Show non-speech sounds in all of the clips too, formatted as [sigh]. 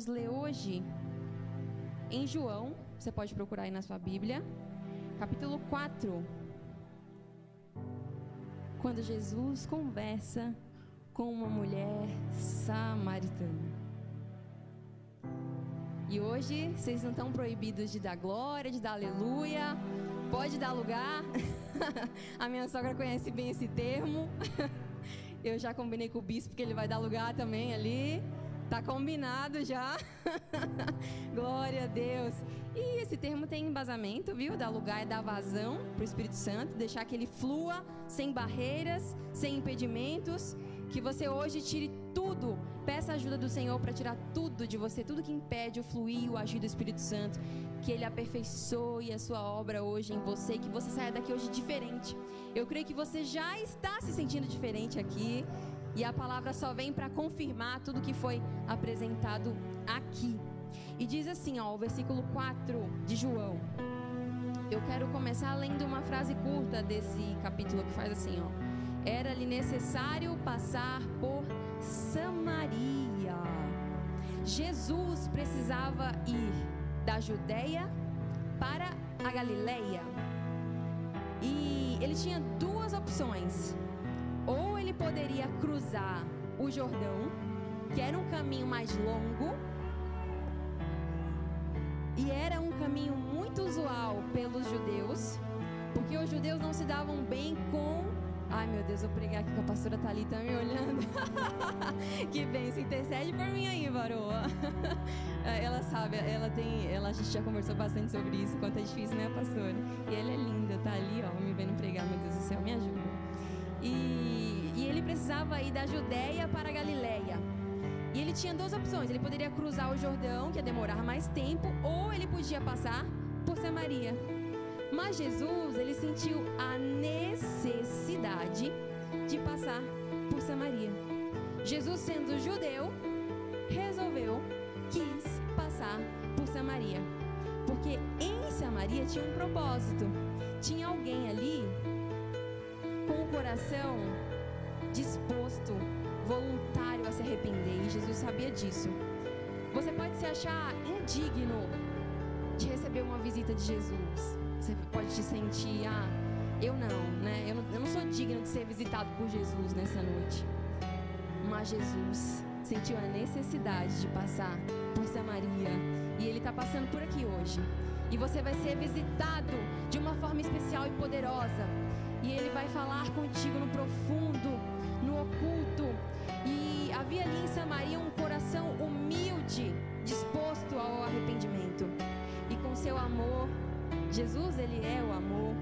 vamos ler hoje em João, você pode procurar aí na sua Bíblia, capítulo 4. Quando Jesus conversa com uma mulher samaritana. E hoje vocês não estão proibidos de dar glória, de dar aleluia. Pode dar lugar. [laughs] A minha sogra conhece bem esse termo. [laughs] Eu já combinei com o bispo que ele vai dar lugar também ali. Tá combinado já. [laughs] Glória a Deus. E esse termo tem embasamento, viu? Dar lugar é dar vazão para o Espírito Santo, deixar que ele flua sem barreiras, sem impedimentos. Que você hoje tire tudo, peça a ajuda do Senhor para tirar tudo de você, tudo que impede o fluir, o agir do Espírito Santo. Que Ele aperfeiçoe a sua obra hoje em você que você saia daqui hoje diferente. Eu creio que você já está se sentindo diferente aqui. E a palavra só vem para confirmar tudo que foi apresentado aqui. E diz assim, ó, o versículo 4 de João. Eu quero começar lendo uma frase curta desse capítulo que faz assim, ó. Era-lhe necessário passar por Samaria. Jesus precisava ir da Judéia para a Galileia. E ele tinha duas opções. Cruzar o Jordão, que era um caminho mais longo, e era um caminho muito usual pelos judeus, porque os judeus não se davam bem com. Ai meu Deus, vou pregar aqui com a pastora Thalita me olhando. [laughs] que bem, se intercede por mim aí, varoa. [laughs] ela sabe, ela tem. Ela, a gente já conversou bastante sobre isso, quanto é difícil, né, pastora? E ela é linda, tá ali, ó, me vendo pregar, meu Deus do céu, me ajuda. E, e ele precisava ir da Judéia para a Galileia. E ele tinha duas opções: ele poderia cruzar o Jordão, que ia demorar mais tempo, ou ele podia passar por Samaria. Mas Jesus, ele sentiu a necessidade de passar por Samaria. Jesus, sendo judeu, resolveu, quis passar por Samaria. Porque em Samaria tinha um propósito. Tinha alguém ali com o coração disposto, voluntário a se arrepender. E Jesus sabia disso. Você pode se achar indigno de receber uma visita de Jesus. Você pode te sentir, ah, eu não, né? Eu não, eu não sou digno de ser visitado por Jesus nessa noite. Mas Jesus sentiu a necessidade de passar por Samaria. E Ele está passando por aqui hoje. E você vai ser visitado de uma forma especial e poderosa. E Ele vai falar contigo no profundo, oculto. E havia ali em Samaria um coração humilde, disposto ao arrependimento. E com seu amor, Jesus, Ele é o amor.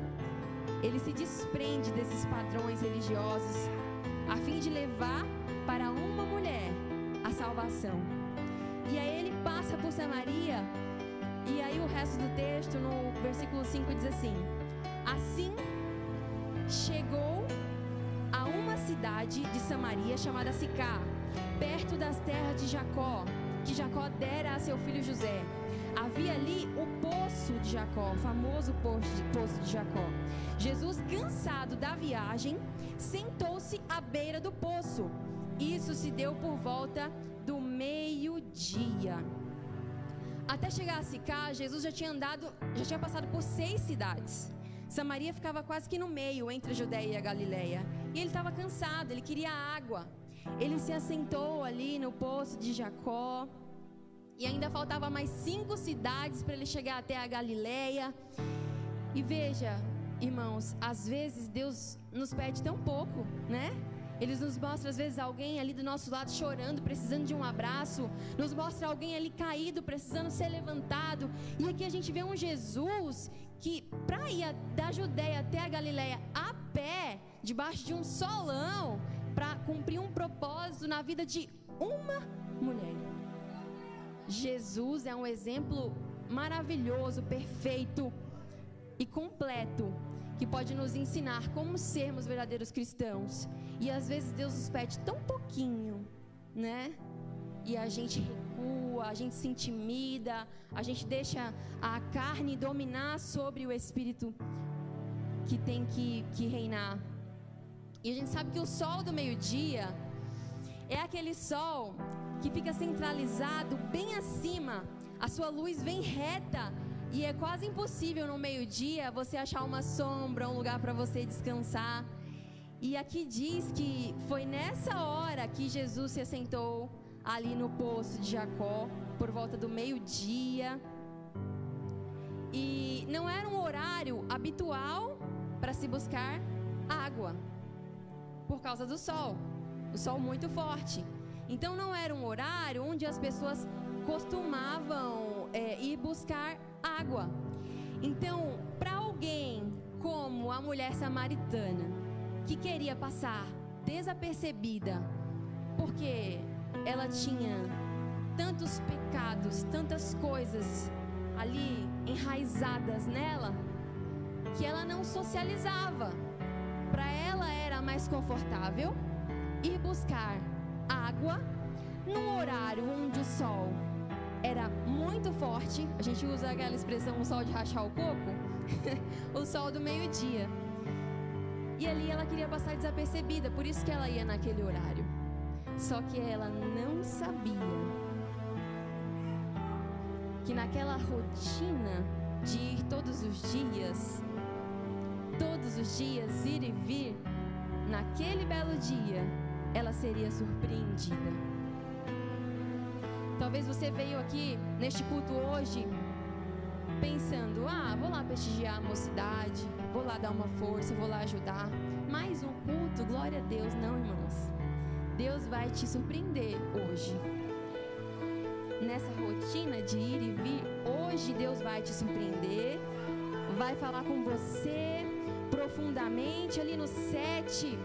Ele se desprende desses padrões religiosos a fim de levar para uma mulher a salvação. E aí ele passa por Samaria, e aí o resto do texto, no versículo 5, diz assim: Assim chegou cidade de Samaria chamada Sicá, perto das terras de Jacó, que Jacó dera a seu filho José. Havia ali o poço de Jacó, o famoso poço de Jacó. Jesus, cansado da viagem, sentou-se à beira do poço. Isso se deu por volta do meio-dia. Até chegar a Sicá, Jesus já tinha andado, já tinha passado por seis cidades. Samaria ficava quase que no meio entre a Judéia e a Galileia. E ele estava cansado, ele queria água. Ele se assentou ali no poço de Jacó. E ainda faltava mais cinco cidades para ele chegar até a Galileia. E veja, irmãos, às vezes Deus nos pede tão pouco, né? Eles nos mostram às vezes alguém ali do nosso lado chorando, precisando de um abraço. Nos mostra alguém ali caído, precisando ser levantado. E aqui a gente vê um Jesus que para ir da Judéia até a Galileia a pé, debaixo de um solão, para cumprir um propósito na vida de uma mulher. Jesus é um exemplo maravilhoso, perfeito e completo que pode nos ensinar como sermos verdadeiros cristãos. E às vezes Deus nos pede tão pouquinho, né? E a gente recua, a gente se intimida, a gente deixa a carne dominar sobre o espírito que tem que, que reinar. E a gente sabe que o sol do meio-dia é aquele sol que fica centralizado bem acima cima, a sua luz vem reta e é quase impossível no meio-dia você achar uma sombra, um lugar para você descansar. E aqui diz que foi nessa hora que Jesus se assentou ali no poço de Jacó, por volta do meio-dia. E não era um horário habitual para se buscar água, por causa do sol, o sol muito forte. Então não era um horário onde as pessoas costumavam é, ir buscar água. Então, para alguém como a mulher samaritana, que queria passar desapercebida, porque ela tinha tantos pecados, tantas coisas ali enraizadas nela, que ela não socializava. Para ela era mais confortável ir buscar água num horário onde o sol era muito forte. A gente usa aquela expressão o sol de rachar o coco, [laughs] o sol do meio-dia. E ali ela queria passar desapercebida, por isso que ela ia naquele horário. Só que ela não sabia que naquela rotina de ir todos os dias, todos os dias ir e vir, naquele belo dia, ela seria surpreendida. Talvez você veio aqui neste culto hoje pensando: ah, vou lá prestigiar a mocidade, vou lá dar uma força, vou lá ajudar. Mais um culto, glória a Deus. Não, irmãos. Deus vai te surpreender hoje. Nessa rotina de ir e vir, hoje Deus vai te surpreender, vai falar com você profundamente ali no 7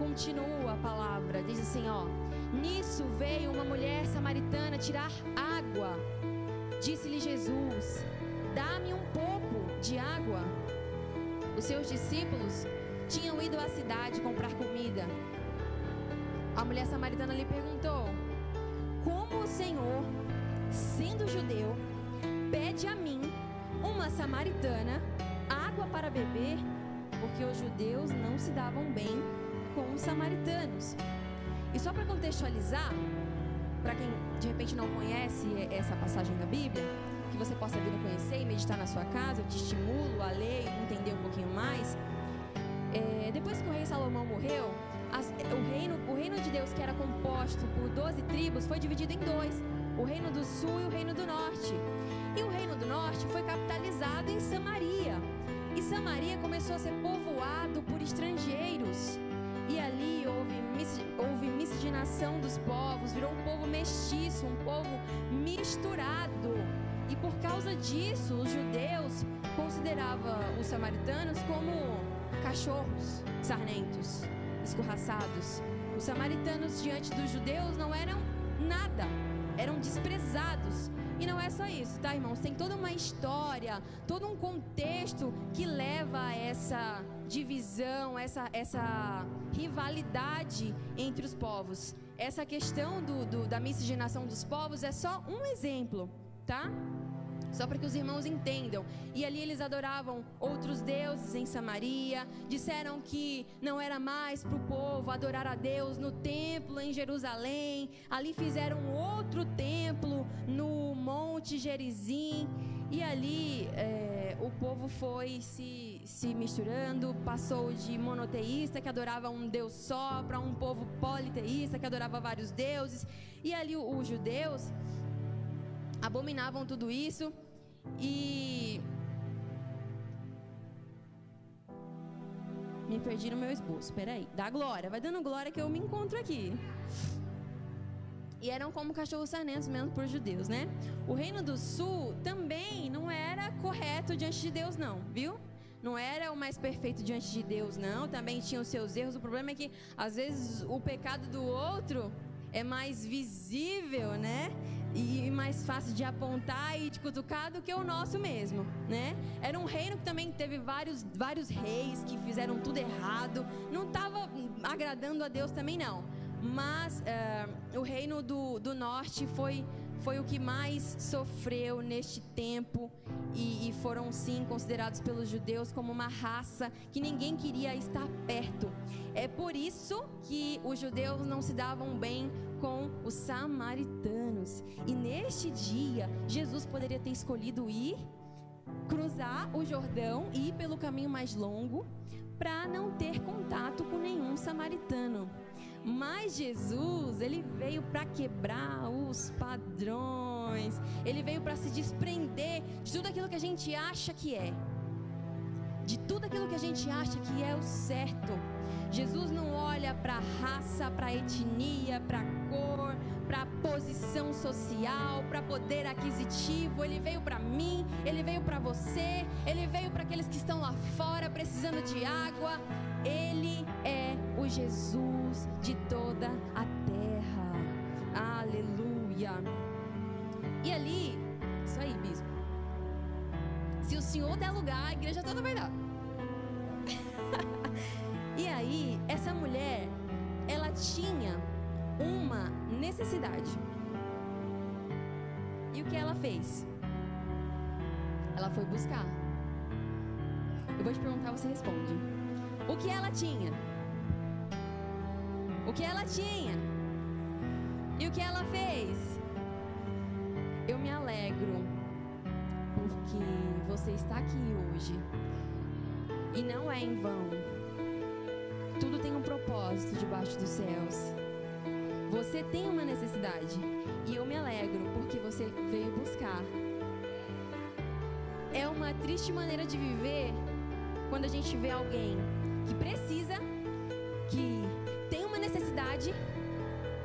continua a palavra, diz assim, ó: Nisso veio uma mulher samaritana tirar água. Disse-lhe Jesus: Dá-me um pouco de água. Os seus discípulos tinham ido à cidade comprar comida. A mulher samaritana lhe perguntou: Como o Senhor, sendo judeu, pede a mim, uma samaritana, água para beber? Porque os judeus não se davam bem com os samaritanos. E só para contextualizar, para quem de repente não conhece essa passagem da Bíblia, que você possa vir a conhecer e meditar na sua casa, eu te estimulo a ler e entender um pouquinho mais. É, depois que o rei Salomão morreu, as, o, reino, o reino de Deus, que era composto por 12 tribos, foi dividido em dois: o reino do sul e o reino do norte. E o reino do norte foi capitalizado em Samaria. E Samaria começou a ser povoado por estrangeiros. E ali dos povos, virou um povo mestiço, um povo misturado. E por causa disso, os judeus consideravam os samaritanos como cachorros sarnentos, escorraçados. Os samaritanos diante dos judeus não eram nada, eram desprezados. E não é só isso, tá, irmãos? Tem toda uma história, todo um contexto que leva a essa divisão, essa, essa rivalidade entre os povos. Essa questão do, do, da miscigenação dos povos é só um exemplo, tá? Só para que os irmãos entendam. E ali eles adoravam outros deuses em Samaria. Disseram que não era mais para o povo adorar a Deus no templo em Jerusalém. Ali fizeram outro templo no Monte Gerizim. E ali é, o povo foi se, se misturando, passou de monoteísta, que adorava um Deus só, para um povo politeísta, que adorava vários deuses. E ali os judeus abominavam tudo isso e me perdi no meu esboço. Peraí, dá glória, vai dando glória que eu me encontro aqui. E eram como cachorros sarnentos mesmo por judeus, né? O reino do sul também não era correto diante de Deus, não, viu? Não era o mais perfeito diante de Deus, não. Também tinha os seus erros. O problema é que às vezes o pecado do outro é mais visível, né? E mais fácil de apontar e de cutucar do que o nosso mesmo, né? Era um reino que também teve vários, vários reis que fizeram tudo errado. Não estava agradando a Deus também, não. Mas uh, o reino do, do norte foi foi o que mais sofreu neste tempo e, e, foram sim considerados pelos judeus como uma raça que ninguém queria estar perto. É por isso que os judeus não se davam bem com os samaritanos. E neste dia, Jesus poderia ter escolhido ir cruzar o Jordão e ir pelo caminho mais longo para não ter contato com nenhum samaritano. Mas Jesus, ele veio para quebrar os padrões. Ele veio para se desprender de tudo aquilo que a gente acha que é. De tudo aquilo que a gente acha que é o certo. Jesus não olha para raça, para etnia, para cor, para posição social, para poder aquisitivo. Ele veio para mim, ele veio para você, ele veio para aqueles que estão lá fora precisando de água. Ele é o Jesus de toda a terra. Aleluia. E ali, isso aí, bispo. Se o Senhor der lugar, a igreja toda vai dar. [laughs] e aí, essa mulher, ela tinha uma necessidade. E o que ela fez? Ela foi buscar. Eu vou te perguntar, você responde. O que ela tinha? O que ela tinha? E o que ela fez? Eu me alegro porque você está aqui hoje. E não é em vão. Tudo tem um propósito debaixo dos céus. Você tem uma necessidade e eu me alegro porque você veio buscar. É uma triste maneira de viver quando a gente vê alguém que precisa, que tem uma necessidade,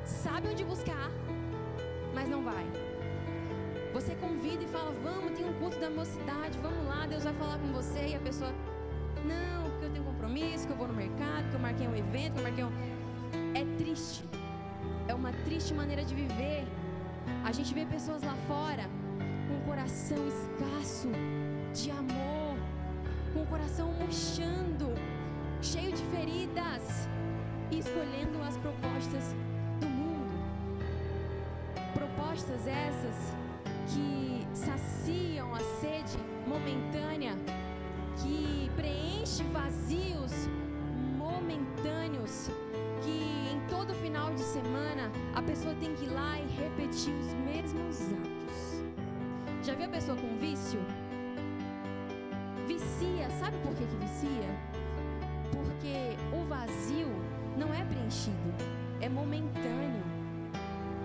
sabe onde buscar, mas não vai. Você convida e fala: Vamos, tem um culto da mocidade, vamos lá, Deus vai falar com você. E a pessoa: Não, porque eu tenho compromisso, que eu vou no mercado, que eu marquei um evento, que eu marquei um. É triste é uma triste maneira de viver. A gente vê pessoas lá fora com o coração escasso de amor, com o coração murchando, cheio de feridas e escolhendo as propostas do mundo. Propostas essas que saciam a sede momentânea, que preenche vazios momentâneos pessoa tem que ir lá e repetir os mesmos atos. Já viu a pessoa com vício? Vicia, sabe por que, que vicia? Porque o vazio não é preenchido, é momentâneo.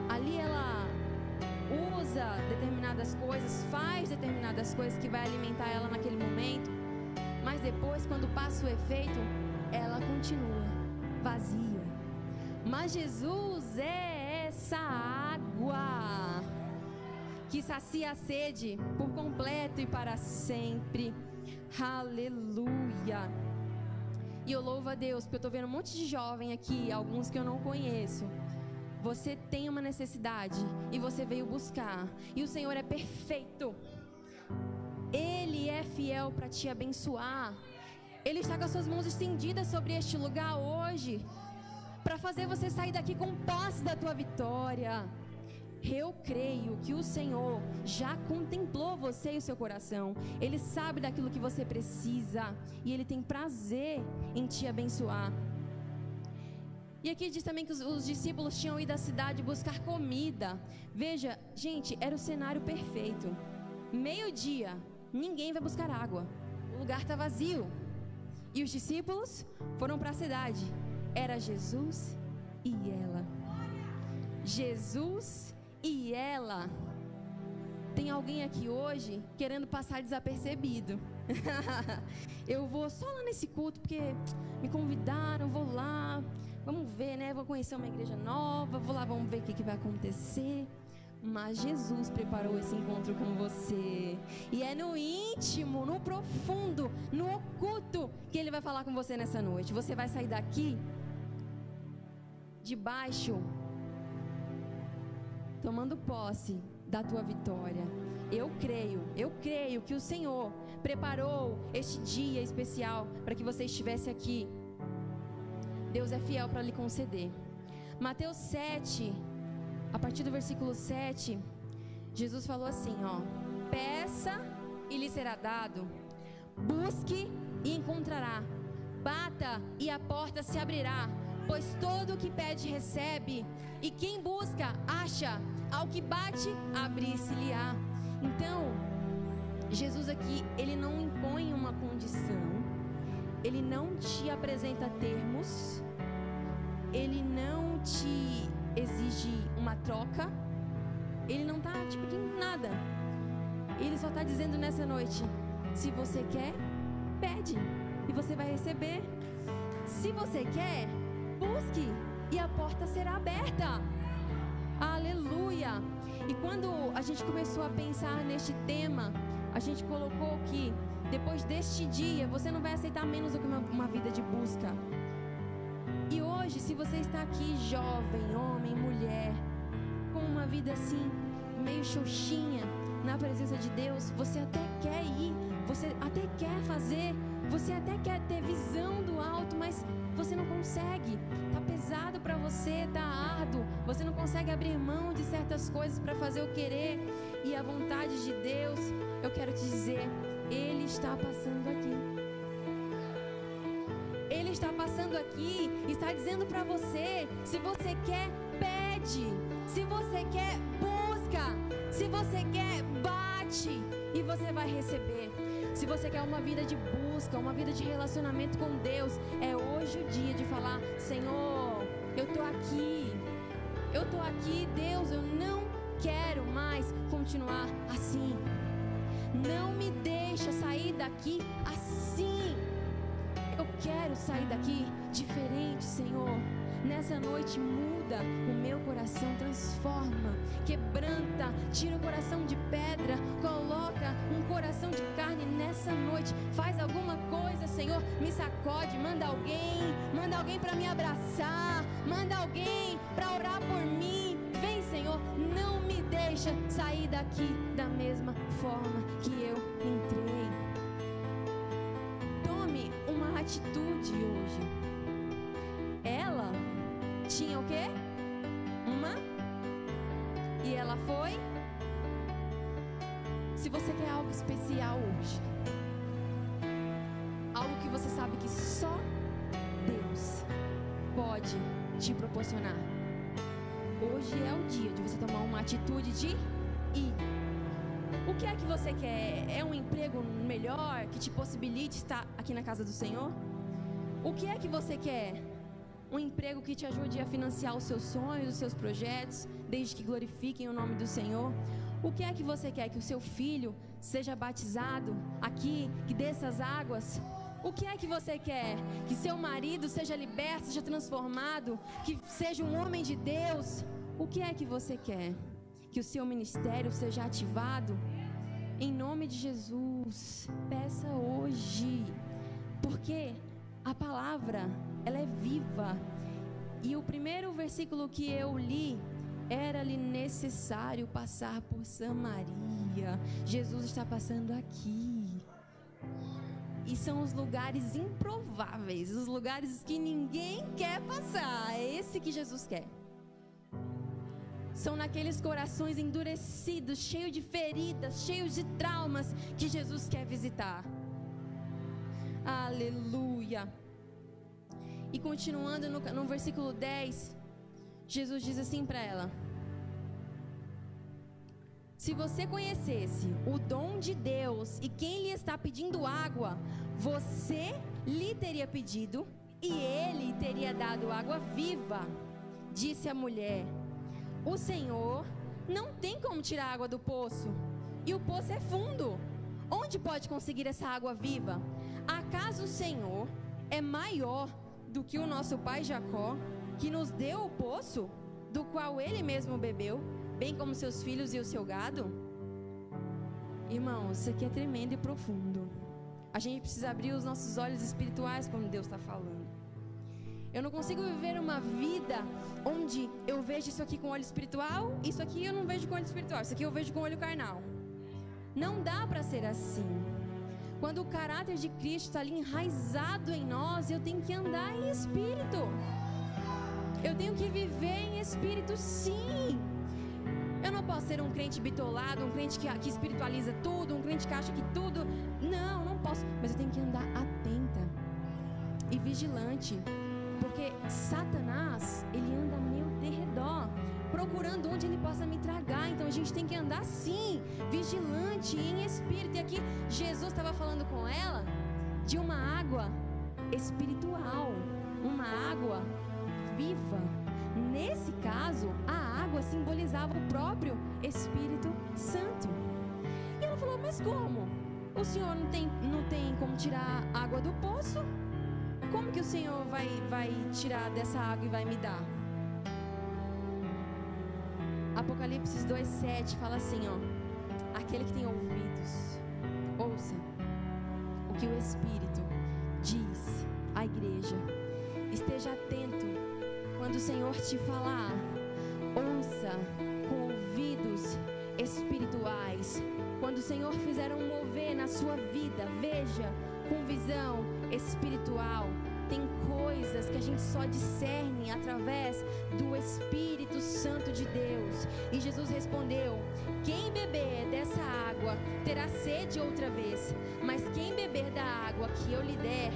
Ali ela usa determinadas coisas, faz determinadas coisas que vai alimentar ela naquele momento, mas depois, quando passa o efeito, ela continua vazia. Mas Jesus é essa água que sacia a sede por completo e para sempre. Aleluia. E eu louvo a Deus, porque eu estou vendo um monte de jovem aqui, alguns que eu não conheço. Você tem uma necessidade e você veio buscar, e o Senhor é perfeito. Ele é fiel para te abençoar. Ele está com as suas mãos estendidas sobre este lugar hoje para fazer você sair daqui com posse da tua vitória. Eu creio que o Senhor já contemplou você e o seu coração. Ele sabe daquilo que você precisa e ele tem prazer em te abençoar. E aqui diz também que os, os discípulos tinham ido à cidade buscar comida. Veja, gente, era o cenário perfeito. Meio-dia, ninguém vai buscar água. O lugar está vazio. E os discípulos foram para a cidade era Jesus e ela. Jesus e ela. Tem alguém aqui hoje querendo passar desapercebido. [laughs] eu vou só lá nesse culto porque me convidaram, vou lá. Vamos ver, né? Vou conhecer uma igreja nova, vou lá, vamos ver o que, que vai acontecer. Mas Jesus preparou esse encontro com você. E é no íntimo, no profundo, no oculto que ele vai falar com você nessa noite. Você vai sair daqui debaixo, tomando posse da tua vitória. Eu creio, eu creio que o Senhor preparou este dia especial para que você estivesse aqui. Deus é fiel para lhe conceder. Mateus 7, a partir do versículo 7, Jesus falou assim, ó: Peça e lhe será dado. Busque e encontrará. Bata e a porta se abrirá Pois todo o que pede recebe, e quem busca acha, ao que bate abrir-se-lhe-á. Então, Jesus aqui, ele não impõe uma condição, ele não te apresenta termos, ele não te exige uma troca, ele não está te pedindo nada. Ele só está dizendo nessa noite: se você quer, pede e você vai receber. Se você quer, busque e a porta será aberta. Aleluia! E quando a gente começou a pensar neste tema, a gente colocou que depois deste dia você não vai aceitar menos do que uma, uma vida de busca. E hoje, se você está aqui, jovem, homem, mulher, com uma vida assim, meio xoxinha, na presença de Deus, você até quer ir, você até quer fazer, você até quer ter visão do alto, mas você não consegue. Para você, tá árduo. Você não consegue abrir mão de certas coisas para fazer o querer e a vontade de Deus. Eu quero te dizer, ele está passando aqui. Ele está passando aqui, está dizendo para você, se você quer, pede. Se você quer, busca. Se você quer, bate e você vai receber. Se você quer uma vida de busca, uma vida de relacionamento com Deus, é hoje o dia de falar: Senhor, eu tô aqui. Eu tô aqui, Deus, eu não quero mais continuar assim. Não me deixa sair daqui assim. Eu quero sair daqui diferente, Senhor. Nessa noite muda o meu coração, transforma, quebranta, tira o coração de pedra, coloca um coração de carne nessa noite. Faz alguma coisa, Senhor, me sacode, manda alguém, manda alguém para me abraçar, manda alguém para orar por mim. Vem, Senhor, não me deixa sair daqui da mesma forma que eu entrei. Tome uma atitude hoje tinha o quê? Ela foi. Se você quer algo especial hoje, algo que você sabe que só Deus pode te proporcionar. Hoje é o dia de você tomar uma atitude de ir. O que é que você quer? É um emprego melhor que te possibilite estar aqui na casa do Senhor? O que é que você quer? Um emprego que te ajude a financiar os seus sonhos, os seus projetos, desde que glorifiquem o nome do Senhor. O que é que você quer? Que o seu filho seja batizado aqui, que dessas águas? O que é que você quer? Que seu marido seja liberto, seja transformado, que seja um homem de Deus? O que é que você quer? Que o seu ministério seja ativado? Em nome de Jesus, peça hoje, porque a palavra ela é viva. E o primeiro versículo que eu li era-lhe necessário passar por Samaria. Jesus está passando aqui. E são os lugares improváveis, os lugares que ninguém quer passar. É esse que Jesus quer. São naqueles corações endurecidos, cheios de feridas, cheios de traumas, que Jesus quer visitar. Aleluia. E continuando no, no versículo 10, Jesus diz assim para ela: Se você conhecesse o dom de Deus e quem lhe está pedindo água, você lhe teria pedido e ele teria dado água viva. Disse a mulher: O Senhor não tem como tirar água do poço, e o poço é fundo. Onde pode conseguir essa água viva? Acaso o Senhor é maior do que o nosso pai Jacó, que nos deu o poço, do qual ele mesmo bebeu, bem como seus filhos e o seu gado? Irmãos, isso aqui é tremendo e profundo. A gente precisa abrir os nossos olhos espirituais quando Deus está falando. Eu não consigo viver uma vida onde eu vejo isso aqui com olho espiritual, isso aqui eu não vejo com olho espiritual, isso aqui eu vejo com olho carnal. Não dá para ser assim. Quando o caráter de Cristo está ali enraizado em nós, eu tenho que andar em espírito. Eu tenho que viver em espírito, sim. Eu não posso ser um crente bitolado, um crente que, que espiritualiza tudo, um crente que acha que tudo. Não, não posso. Mas eu tenho que andar atenta e vigilante. Porque Satanás, ele anda procurando onde ele possa me tragar. Então a gente tem que andar sim, vigilante em espírito. E aqui Jesus estava falando com ela de uma água espiritual, uma água viva. Nesse caso, a água simbolizava o próprio Espírito Santo. E ela falou: Mas como? O Senhor não tem, não tem como tirar água do poço? Como que o Senhor vai, vai tirar dessa água e vai me dar? Apocalipse 2,7 fala assim: ó. Aquele que tem ouvidos, ouça o que o Espírito diz à igreja. Esteja atento quando o Senhor te falar. Ouça com ouvidos espirituais. Quando o Senhor fizer um mover na sua vida, veja com visão espiritual. Tem coisas que a gente só discerne através do Espírito Santo de Deus. E Jesus respondeu: Quem beber dessa água terá sede outra vez, mas quem beber da água que eu lhe der,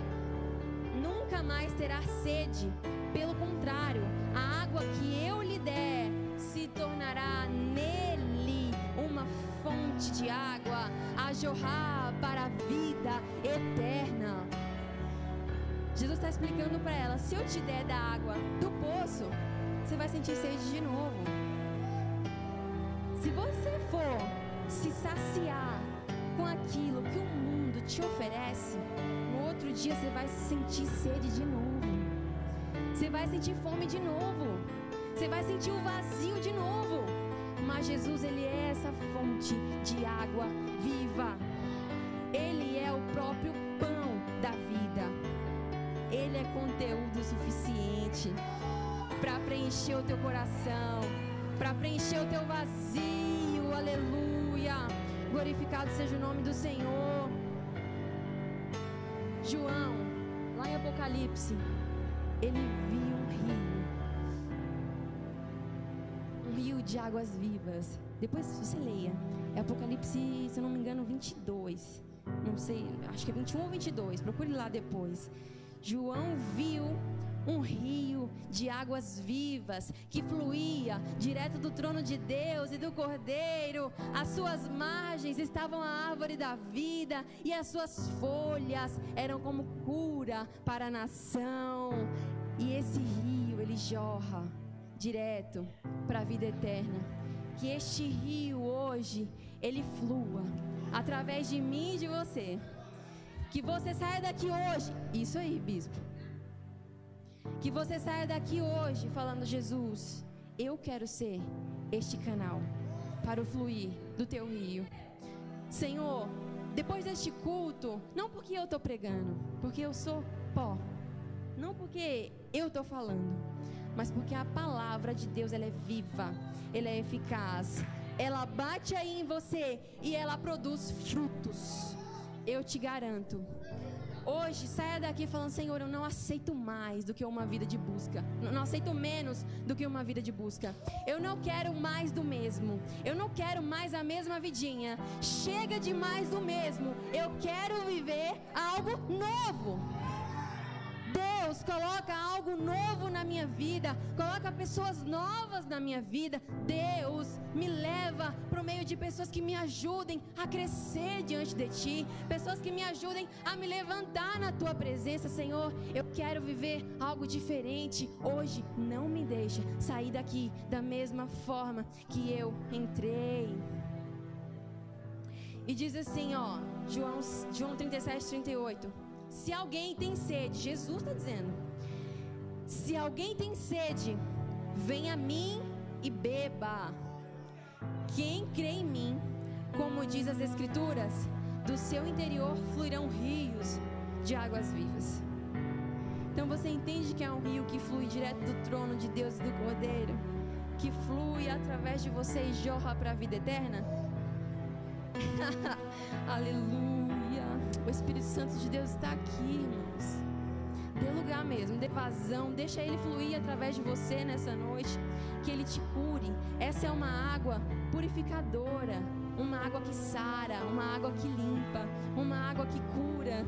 nunca mais terá sede. Pelo contrário, a água que eu lhe der se tornará nele uma fonte de água a jorrar para a vida eterna. Jesus está explicando para ela: se eu te der da água do poço, você vai sentir sede de novo. Se você for se saciar com aquilo que o mundo te oferece, no outro dia você vai sentir sede de novo. Você vai sentir fome de novo. Você vai sentir o vazio de novo. Mas Jesus, ele é essa fonte de água viva. Suficiente para preencher o teu coração, para preencher o teu vazio. Aleluia. Glorificado seja o nome do Senhor. João, lá em Apocalipse, ele viu um rio. Um rio de águas vivas. Depois você leia. É Apocalipse, se eu não me engano, 22. Não sei, acho que é 21 ou 22. Procure lá depois. João viu um rio de águas vivas que fluía direto do trono de Deus e do Cordeiro. As suas margens estavam a árvore da vida e as suas folhas eram como cura para a nação. E esse rio, ele jorra direto para a vida eterna. Que este rio hoje, ele flua através de mim e de você. Que você saia daqui hoje. Isso aí, bispo. Que você saia daqui hoje falando: Jesus, eu quero ser este canal para o fluir do teu rio. Senhor, depois deste culto, não porque eu estou pregando, porque eu sou pó. Não porque eu estou falando, mas porque a palavra de Deus ela é viva, ela é eficaz. Ela bate aí em você e ela produz frutos. Eu te garanto. Hoje, saia daqui falando: Senhor, eu não aceito mais do que uma vida de busca. Não aceito menos do que uma vida de busca. Eu não quero mais do mesmo. Eu não quero mais a mesma vidinha. Chega de mais do mesmo. Eu quero viver algo novo. Deus coloca algo novo na minha vida, coloca pessoas novas na minha vida. Deus me leva para o meio de pessoas que me ajudem a crescer diante de Ti, pessoas que me ajudem a me levantar na Tua presença, Senhor. Eu quero viver algo diferente hoje. Não me deixa sair daqui da mesma forma que eu entrei. E diz assim, ó, João, João 37, 38. Se alguém tem sede, Jesus está dizendo: se alguém tem sede, venha a mim e beba. Quem crê em mim, como diz as Escrituras, do seu interior fluirão rios de águas vivas. Então você entende que é um rio que flui direto do trono de Deus e do Cordeiro, que flui através de você e jorra para a vida eterna? [laughs] Aleluia. O Espírito Santo de Deus está aqui, irmãos. Dê lugar mesmo, dê vazão, deixa ele fluir através de você nessa noite, que ele te cure. Essa é uma água purificadora, uma água que sara, uma água que limpa, uma água que cura.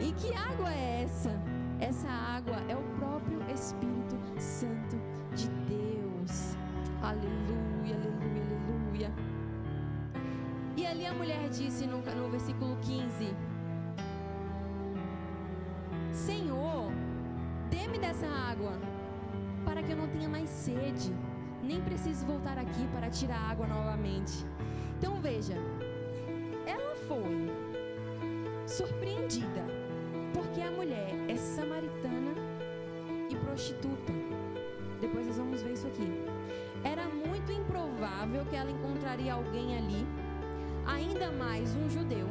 E que água é essa? Essa água é o próprio Espírito Santo de Deus. Aleluia, aleluia, aleluia. E ali a mulher disse no, no versículo 15: Senhor, dê-me dessa água, para que eu não tenha mais sede, nem precise voltar aqui para tirar água novamente. Então veja, ela foi surpreendida, porque a mulher é samaritana e prostituta. Depois nós vamos ver isso aqui. Era muito improvável que ela encontraria alguém ali, ainda mais um judeu,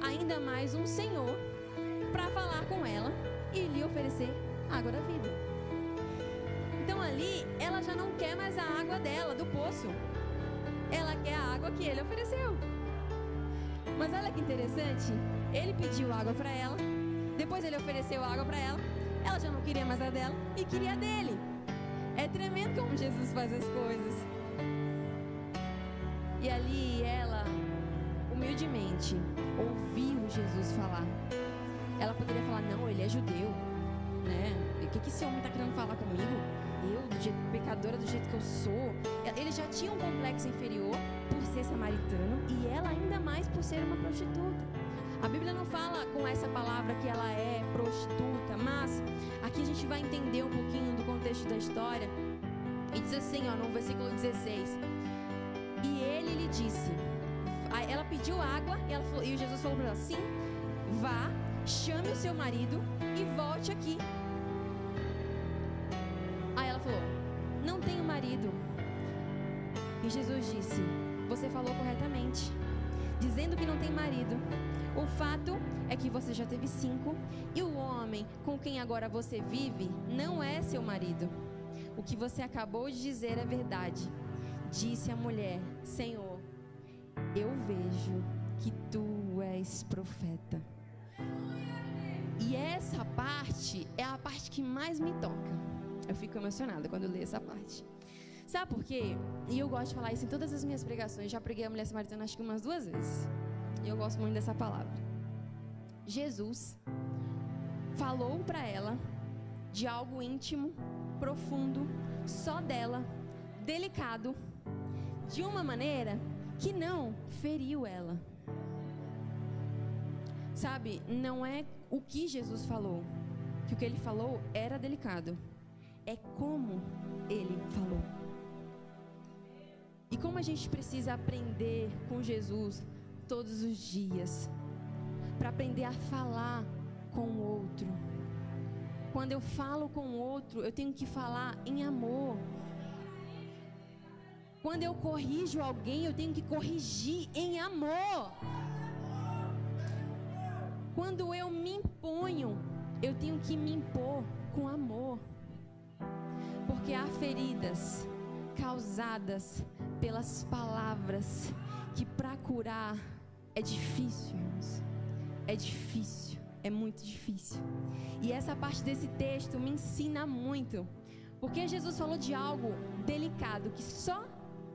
ainda mais um senhor, para falar com ela e lhe oferecer água da vida. Então ali ela já não quer mais a água dela, do poço. Ela quer a água que ele ofereceu. Mas olha que interessante, ele pediu água para ela, depois ele ofereceu água para ela, ela já não queria mais a dela e queria a dele. É tremendo como Jesus faz as coisas. E ali ela, humildemente, ouviu Jesus falar. Ela poderia falar: Não, ele é judeu, né? O que, que esse homem está querendo falar comigo? Eu, do jeito pecadora, do jeito que eu sou. Ele já tinha um complexo inferior por ser samaritano e ela ainda mais por ser uma prostituta. A Bíblia não fala com essa palavra que ela é prostituta, mas aqui a gente vai entender um pouquinho do contexto da história. E diz assim, ó, no versículo 16: E ele lhe disse, ela pediu água e, ela falou, e Jesus falou para ela: Sim, vá, chame o seu marido e volte aqui. Aí ela falou: Não tenho marido. E Jesus disse: Você falou corretamente, dizendo que não tem marido. O fato é que você já teve cinco e o homem com quem agora você vive não é seu marido. O que você acabou de dizer é verdade. Disse a mulher: Senhor, eu vejo que tu és profeta. E essa parte é a parte que mais me toca. Eu fico emocionada quando eu leio essa parte. Sabe por quê? E eu gosto de falar isso em todas as minhas pregações. Já preguei a mulher samaritana acho que umas duas vezes. E eu gosto muito dessa palavra. Jesus falou para ela de algo íntimo, profundo, só dela, delicado, de uma maneira que não feriu ela. Sabe, não é o que Jesus falou, que o que ele falou era delicado, é como ele falou. E como a gente precisa aprender com Jesus todos os dias, para aprender a falar com o outro. Quando eu falo com o outro, eu tenho que falar em amor. Quando eu corrijo alguém, eu tenho que corrigir em amor. Quando eu me imponho, eu tenho que me impor com amor. Porque há feridas causadas pelas palavras que para curar é difícil, irmãos. É difícil, é muito difícil. E essa parte desse texto me ensina muito. Porque Jesus falou de algo delicado que só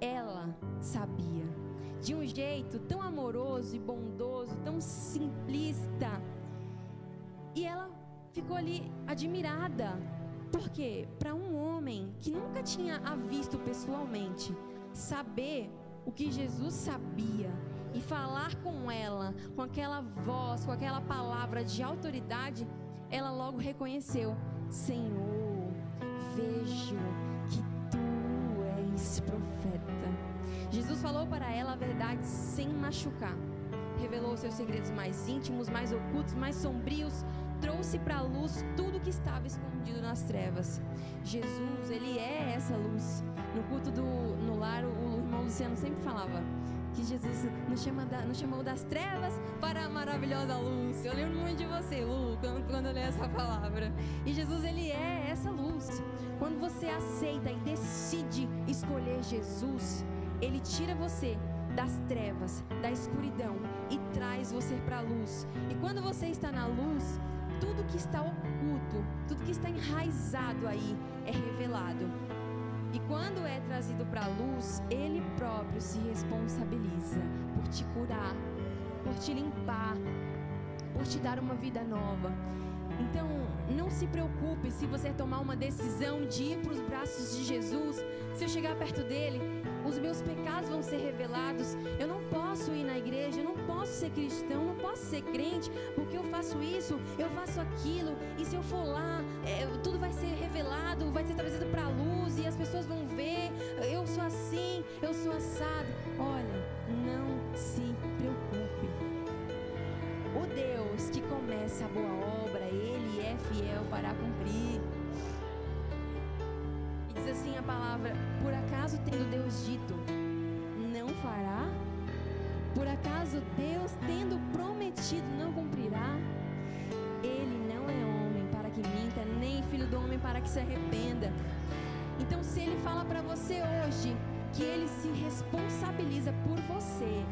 ela sabia. De um jeito tão amoroso e bondoso, tão simplista. E ela ficou ali admirada. Porque para um homem que nunca tinha a visto pessoalmente, saber o que Jesus sabia e falar com ela, com aquela voz, com aquela palavra de autoridade, ela logo reconheceu: Senhor, vejo que tu és profeta. Jesus falou para ela a verdade sem machucar. Revelou seus segredos mais íntimos, mais ocultos, mais sombrios, trouxe para a luz tudo que estava escondido nas trevas. Jesus, ele é essa luz. No culto do no lar, o irmão Luciano sempre falava: que Jesus nos, chama da, nos chamou das trevas para a maravilhosa luz. Eu lembro muito de você, Lu, quando, quando eu leio essa palavra. E Jesus, ele é essa luz. Quando você aceita e decide escolher Jesus, ele tira você das trevas, da escuridão e traz você para a luz. E quando você está na luz, tudo que está oculto, tudo que está enraizado aí é revelado. E quando é trazido para a luz, Ele próprio se responsabiliza por te curar, por te limpar, por te dar uma vida nova. Então, não se preocupe se você tomar uma decisão de ir para os braços de Jesus. Se eu chegar perto dele, os meus pecados vão ser revelados. Eu não posso ir na igreja, eu não posso ser cristão, não posso ser crente, porque eu faço isso, eu faço aquilo, e se eu for lá, é, tudo vai ser revelado, vai ser trazido para a luz, e as pessoas vão ver, eu sou assim, eu sou assado. Olha, não se preocupe. O Deus que começa a boa obra, Ele é fiel para cumprir. Assim a palavra: Por acaso tendo Deus dito, não fará? Por acaso Deus tendo prometido, não cumprirá? Ele não é homem para que minta, nem filho do homem para que se arrependa. Então, se Ele fala para você hoje que Ele se responsabiliza por você,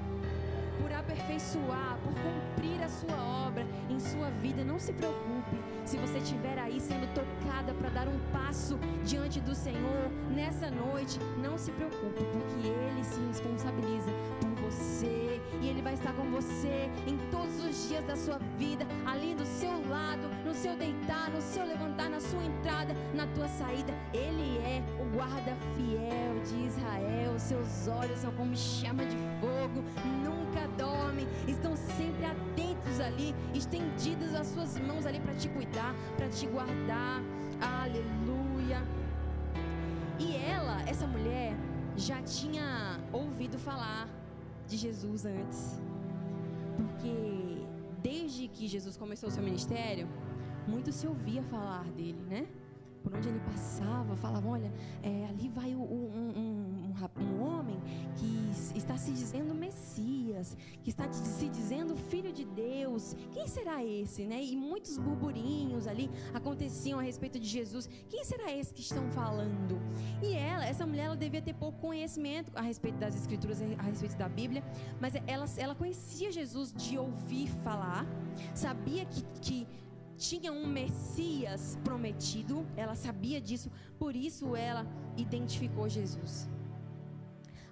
por aperfeiçoar, por cumprir a sua obra em sua vida. Não se preocupe se você estiver aí sendo tocada para dar um passo diante do Senhor nessa noite. Não se preocupe, porque Ele se responsabiliza por você e Ele vai estar com você em todos os dias da sua vida, ali do seu lado, no seu deitar, no seu levantar, na sua entrada, na tua saída. Ele é o guarda fiel de Israel. Seus olhos são como chama de fogo, nunca dormem, estão sempre atentos ali, estendidas as suas mãos ali para te cuidar, para te guardar. Aleluia. E ela, essa mulher, já tinha ouvido falar de Jesus antes. Porque desde que Jesus começou o seu ministério, muito se ouvia falar dele, né? Por onde ele passava, falavam: olha, é, ali vai o, um, um, um, homem que está se dizendo Messias, que está se dizendo Filho de Deus. Quem será esse, né? E muitos burburinhos ali aconteciam a respeito de Jesus. Quem será esse que estão falando? E ela, essa mulher, ela devia ter pouco conhecimento a respeito das Escrituras, a respeito da Bíblia, mas ela, ela conhecia Jesus de ouvir falar, sabia que, que tinha um Messias prometido, ela sabia disso, por isso ela identificou Jesus.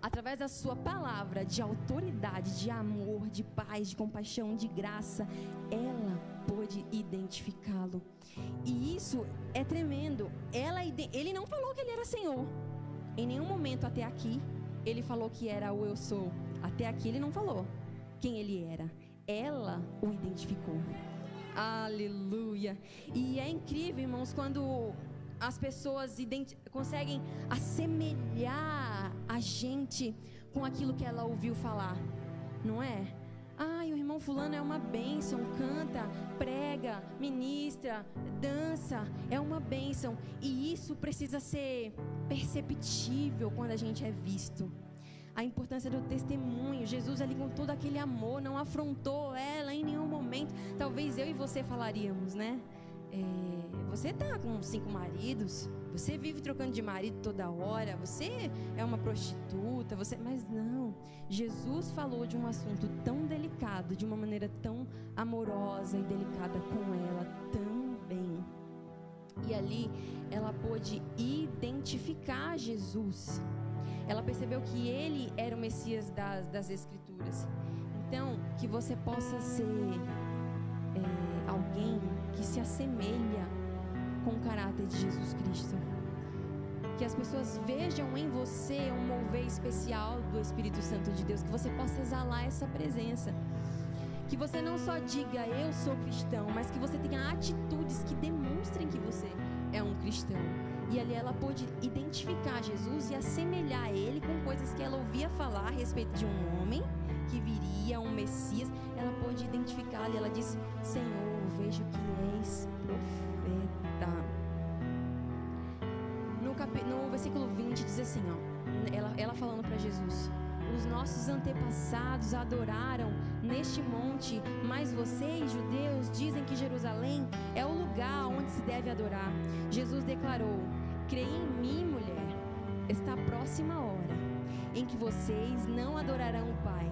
Através da sua palavra de autoridade, de amor, de paz, de compaixão, de graça, ela pôde identificá-lo. E isso é tremendo. Ela, ele não falou que ele era Senhor. Em nenhum momento até aqui ele falou que era o eu sou. Até aqui ele não falou quem ele era. Ela o identificou. Aleluia. E é incrível, irmãos, quando as pessoas conseguem assemelhar a gente com aquilo que ela ouviu falar, não é? Ai, o irmão fulano é uma bênção, canta, prega, ministra, dança, é uma bênção. E isso precisa ser perceptível quando a gente é visto a importância do testemunho. Jesus ali com todo aquele amor não afrontou ela em nenhum momento. Talvez eu e você falaríamos, né? É, você tá com cinco maridos, você vive trocando de marido toda hora, você é uma prostituta, você, mas não. Jesus falou de um assunto tão delicado, de uma maneira tão amorosa e delicada com ela, tão bem. E ali ela pôde identificar Jesus ela percebeu que ele era o Messias das, das Escrituras. Então, que você possa ser é, alguém que se assemelha com o caráter de Jesus Cristo. Que as pessoas vejam em você um mover especial do Espírito Santo de Deus, que você possa exalar essa presença. Que você não só diga eu sou cristão, mas que você tenha atitudes que demonstrem que você é um cristão. E ali ela pôde identificar Jesus e assemelhar ele com coisas que ela ouvia falar a respeito de um homem que viria, um Messias. Ela pôde identificar e ela disse: Senhor, vejo que és profeta. No, cap... no versículo 20 diz assim: ó, ela, ela falando para Jesus: os nossos antepassados adoraram neste monte, mas vocês, judeus, dizem que Jerusalém é o lugar onde se deve adorar. Jesus declarou: Creia em mim, mulher, está próxima a hora em que vocês não adorarão o Pai,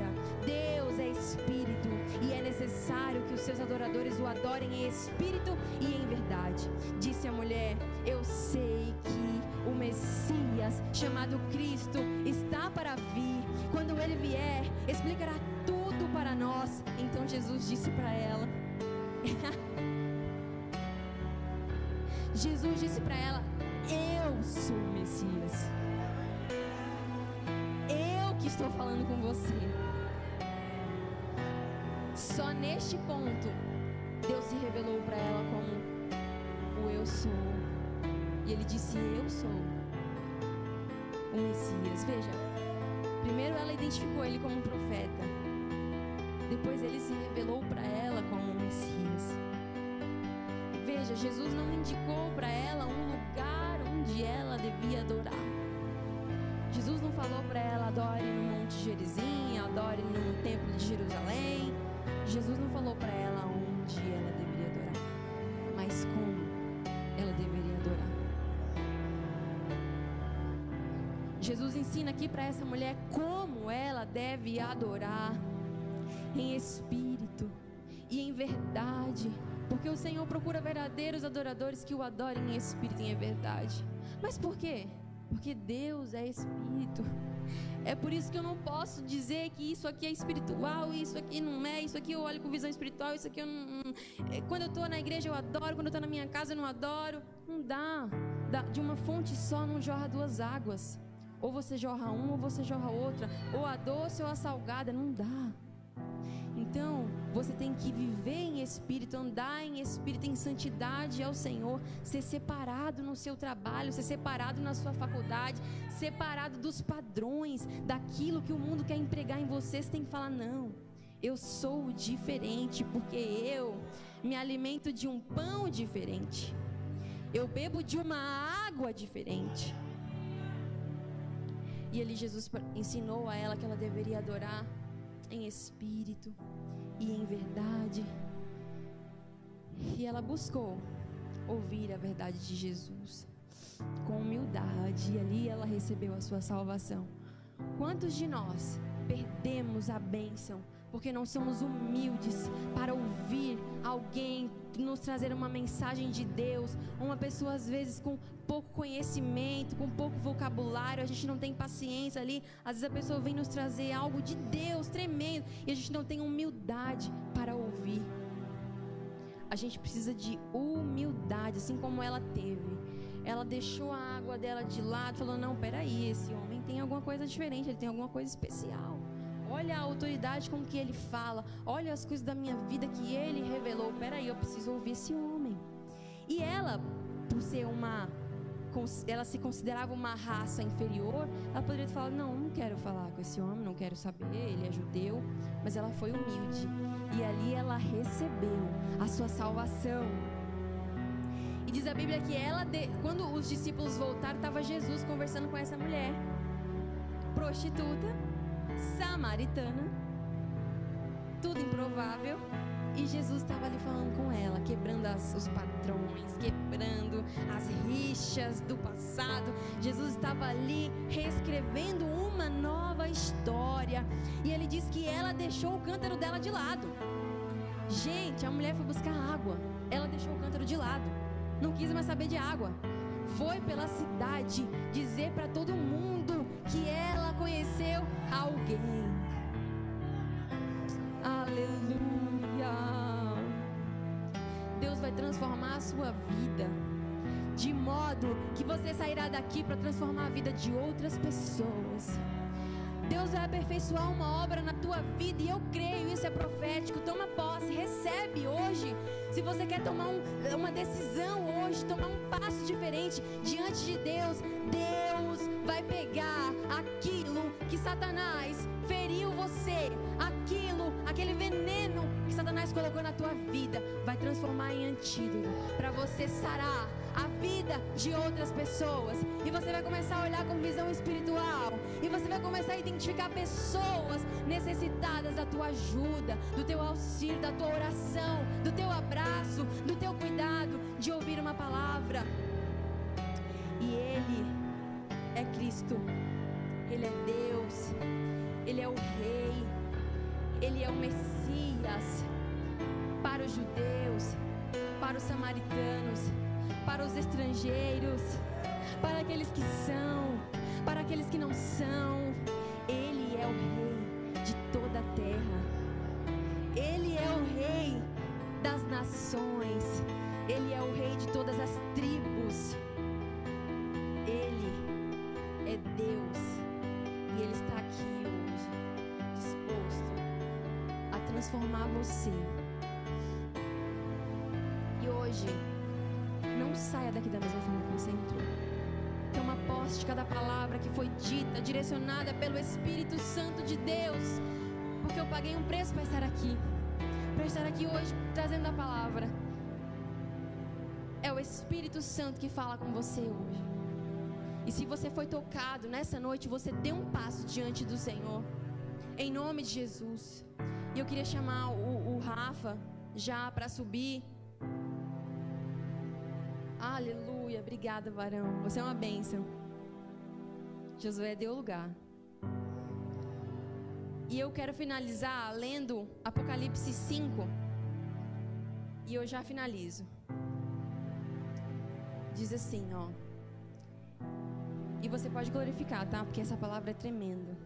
Necessário que os seus adoradores o adorem em espírito e em verdade. Disse a mulher: Eu sei que o Messias, chamado Cristo, está para vir. Quando ele vier, explicará tudo para nós. Então Jesus disse para ela: [laughs] Jesus disse para ela: Eu sou o Messias. Eu que estou falando com você. Só neste ponto, Deus se revelou para ela como o Eu sou. E ele disse: Eu sou o Messias. Veja, primeiro ela identificou ele como um profeta. Depois ele se revelou para ela como o Messias. Veja, Jesus não indicou para ela um lugar onde ela devia adorar. Jesus não falou para ela adore no Monte Gerizim, adore no Templo de Jerusalém. Jesus não falou para ela onde ela deveria adorar, mas como ela deveria adorar. Jesus ensina aqui para essa mulher como ela deve adorar em espírito e em verdade, porque o Senhor procura verdadeiros adoradores que o adorem em espírito e em verdade. Mas por quê? Porque Deus é espírito. É por isso que eu não posso dizer que isso aqui é espiritual, isso aqui não é, isso aqui eu olho com visão espiritual, isso aqui eu não. É, quando eu estou na igreja eu adoro, quando eu estou na minha casa eu não adoro. Não dá. De uma fonte só não jorra duas águas. Ou você jorra uma ou você jorra outra. Ou a doce ou a salgada. Não dá. Então, você tem que viver em espírito, andar em espírito, em santidade ao Senhor, ser separado no seu trabalho, ser separado na sua faculdade, separado dos padrões, daquilo que o mundo quer empregar em você. Você tem que falar: não, eu sou diferente, porque eu me alimento de um pão diferente, eu bebo de uma água diferente. E ali Jesus ensinou a ela que ela deveria adorar em espírito e em verdade. E ela buscou ouvir a verdade de Jesus com humildade, e ali ela recebeu a sua salvação. Quantos de nós perdemos a bênção porque não somos humildes para ouvir alguém nos trazer uma mensagem de Deus, uma pessoa às vezes com pouco conhecimento, com pouco vocabulário, a gente não tem paciência ali, às vezes a pessoa vem nos trazer algo de Deus tremendo e a gente não tem humildade para ouvir. A gente precisa de humildade, assim como ela teve. Ela deixou a água dela de lado, falou: Não, peraí, esse homem tem alguma coisa diferente, ele tem alguma coisa especial. Olha a autoridade com que ele fala. Olha as coisas da minha vida que ele revelou. Peraí, eu preciso ouvir esse homem. E ela, por ser uma. Ela se considerava uma raça inferior. Ela poderia falar: Não, não quero falar com esse homem, não quero saber, ele é judeu. Mas ela foi humilde. E ali ela recebeu a sua salvação. E diz a Bíblia que ela, quando os discípulos voltaram, estava Jesus conversando com essa mulher, prostituta samaritana, tudo improvável. E Jesus estava ali falando com ela, quebrando as, os padrões, quebrando as rixas do passado. Jesus estava ali reescrevendo uma nova história. E ele diz que ela deixou o cântaro dela de lado. Gente, a mulher foi buscar água. Ela deixou o cântaro de lado. Não quis mais saber de água. Foi pela cidade dizer para todo mundo que ela conheceu alguém. Aleluia. Deus vai transformar a sua vida de modo que você sairá daqui para transformar a vida de outras pessoas. Deus vai aperfeiçoar uma obra na tua vida e eu creio, isso é profético. Toma posse, recebe hoje. Se você quer tomar um, uma decisão hoje, tomar um passo diferente diante de Deus, Deus vai pegar aquilo que Satanás feriu você, aquilo, aquele veneno que Satanás colocou na tua vida vai transformar em antídoto para você sarar vida de outras pessoas. E você vai começar a olhar com visão espiritual. E você vai começar a identificar pessoas necessitadas da tua ajuda, do teu auxílio, da tua oração, do teu abraço, do teu cuidado, de ouvir uma palavra. E Ele é Cristo, Ele é Deus, Ele é o Rei, Ele é o Messias para os judeus, para os samaritanos para os estrangeiros, para aqueles que são, para aqueles que não são. Ele é o Rei de toda a terra. Ele é o Rei das nações. Ele é o Rei de todas as tribos. Ele é Deus. E Ele está aqui hoje, disposto a transformar você. E hoje não saia daqui da mesma forma como você entrou. Toma posse de cada palavra que foi dita, direcionada pelo Espírito Santo de Deus. Porque eu paguei um preço para estar aqui. Para estar aqui hoje trazendo a palavra. É o Espírito Santo que fala com você hoje. E se você foi tocado nessa noite, você dê um passo diante do Senhor. Em nome de Jesus. E eu queria chamar o, o Rafa já para subir. Aleluia. Obrigada, varão. Você é uma bênção. Josué deu lugar. E eu quero finalizar lendo Apocalipse 5. E eu já finalizo. Diz assim, ó. E você pode glorificar, tá? Porque essa palavra é tremenda.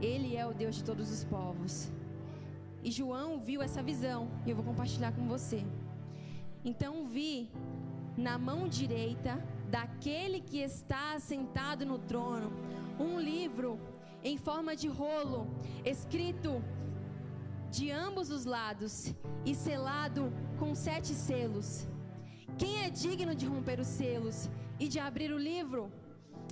Ele é o Deus de todos os povos. E João viu essa visão. E eu vou compartilhar com você. Então vi na mão direita daquele que está sentado no trono um livro em forma de rolo, escrito de ambos os lados e selado com sete selos. Quem é digno de romper os selos e de abrir o livro?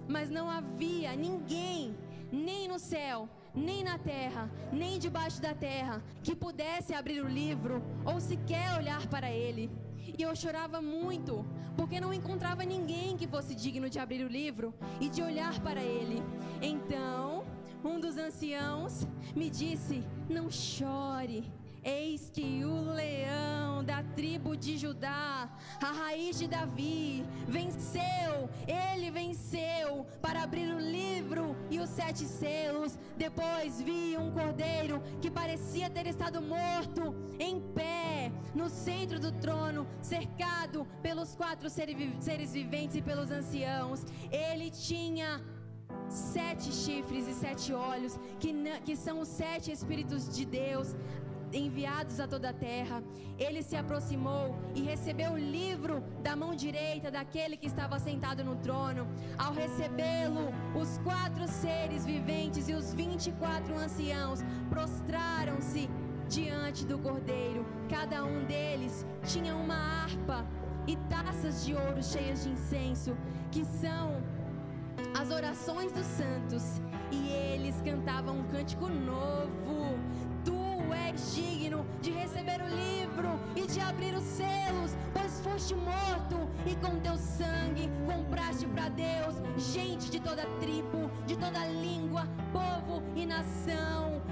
Mas não havia ninguém, nem no céu, nem na terra, nem debaixo da terra, que pudesse abrir o livro ou sequer olhar para ele. E eu chorava muito, porque não encontrava ninguém que fosse digno de abrir o livro e de olhar para ele. Então, um dos anciãos me disse: Não chore. Eis que o leão da tribo de Judá, a raiz de Davi, venceu, ele venceu para abrir o livro e os sete selos. Depois vi um cordeiro que parecia ter estado morto, em pé, no centro do trono, cercado pelos quatro seres viventes e pelos anciãos. Ele tinha sete chifres e sete olhos, que, que são os sete Espíritos de Deus enviados a toda a terra. Ele se aproximou e recebeu o livro da mão direita daquele que estava sentado no trono. Ao recebê-lo, os quatro seres viventes e os vinte e quatro anciãos prostraram-se diante do cordeiro. Cada um deles tinha uma harpa e taças de ouro cheias de incenso, que são as orações dos santos. E eles cantavam um cântico novo és digno de receber o livro e de abrir os selos, pois foste morto e com teu sangue compraste para Deus gente de toda tribo, de toda língua, povo e nação.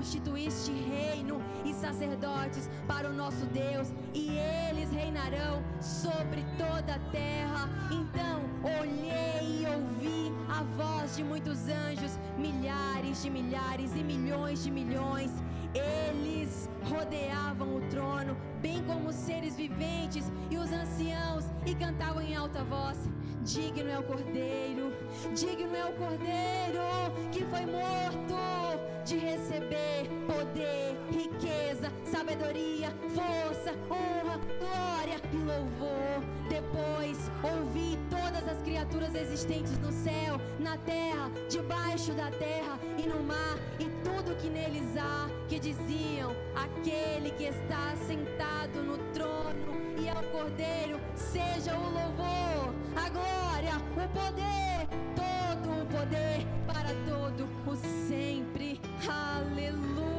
Constituíste reino e sacerdotes para o nosso Deus, e eles reinarão sobre toda a terra. Então olhei e ouvi a voz de muitos anjos, milhares de milhares e milhões de milhões. Eles rodeavam o trono, bem como os seres viventes e os anciãos, e cantavam em alta voz: Digno é o Cordeiro, digno é o Cordeiro que foi morto de receber poder, riqueza, sabedoria, força, honra, glória e louvor. Depois ouvi todas as criaturas existentes no céu, na terra, debaixo da terra e no mar, e tudo que neles há, que diziam: Aquele que está sentado no trono e ao Cordeiro, seja o louvor, a glória, o poder, todo poder para todo o sempre. Aleluia.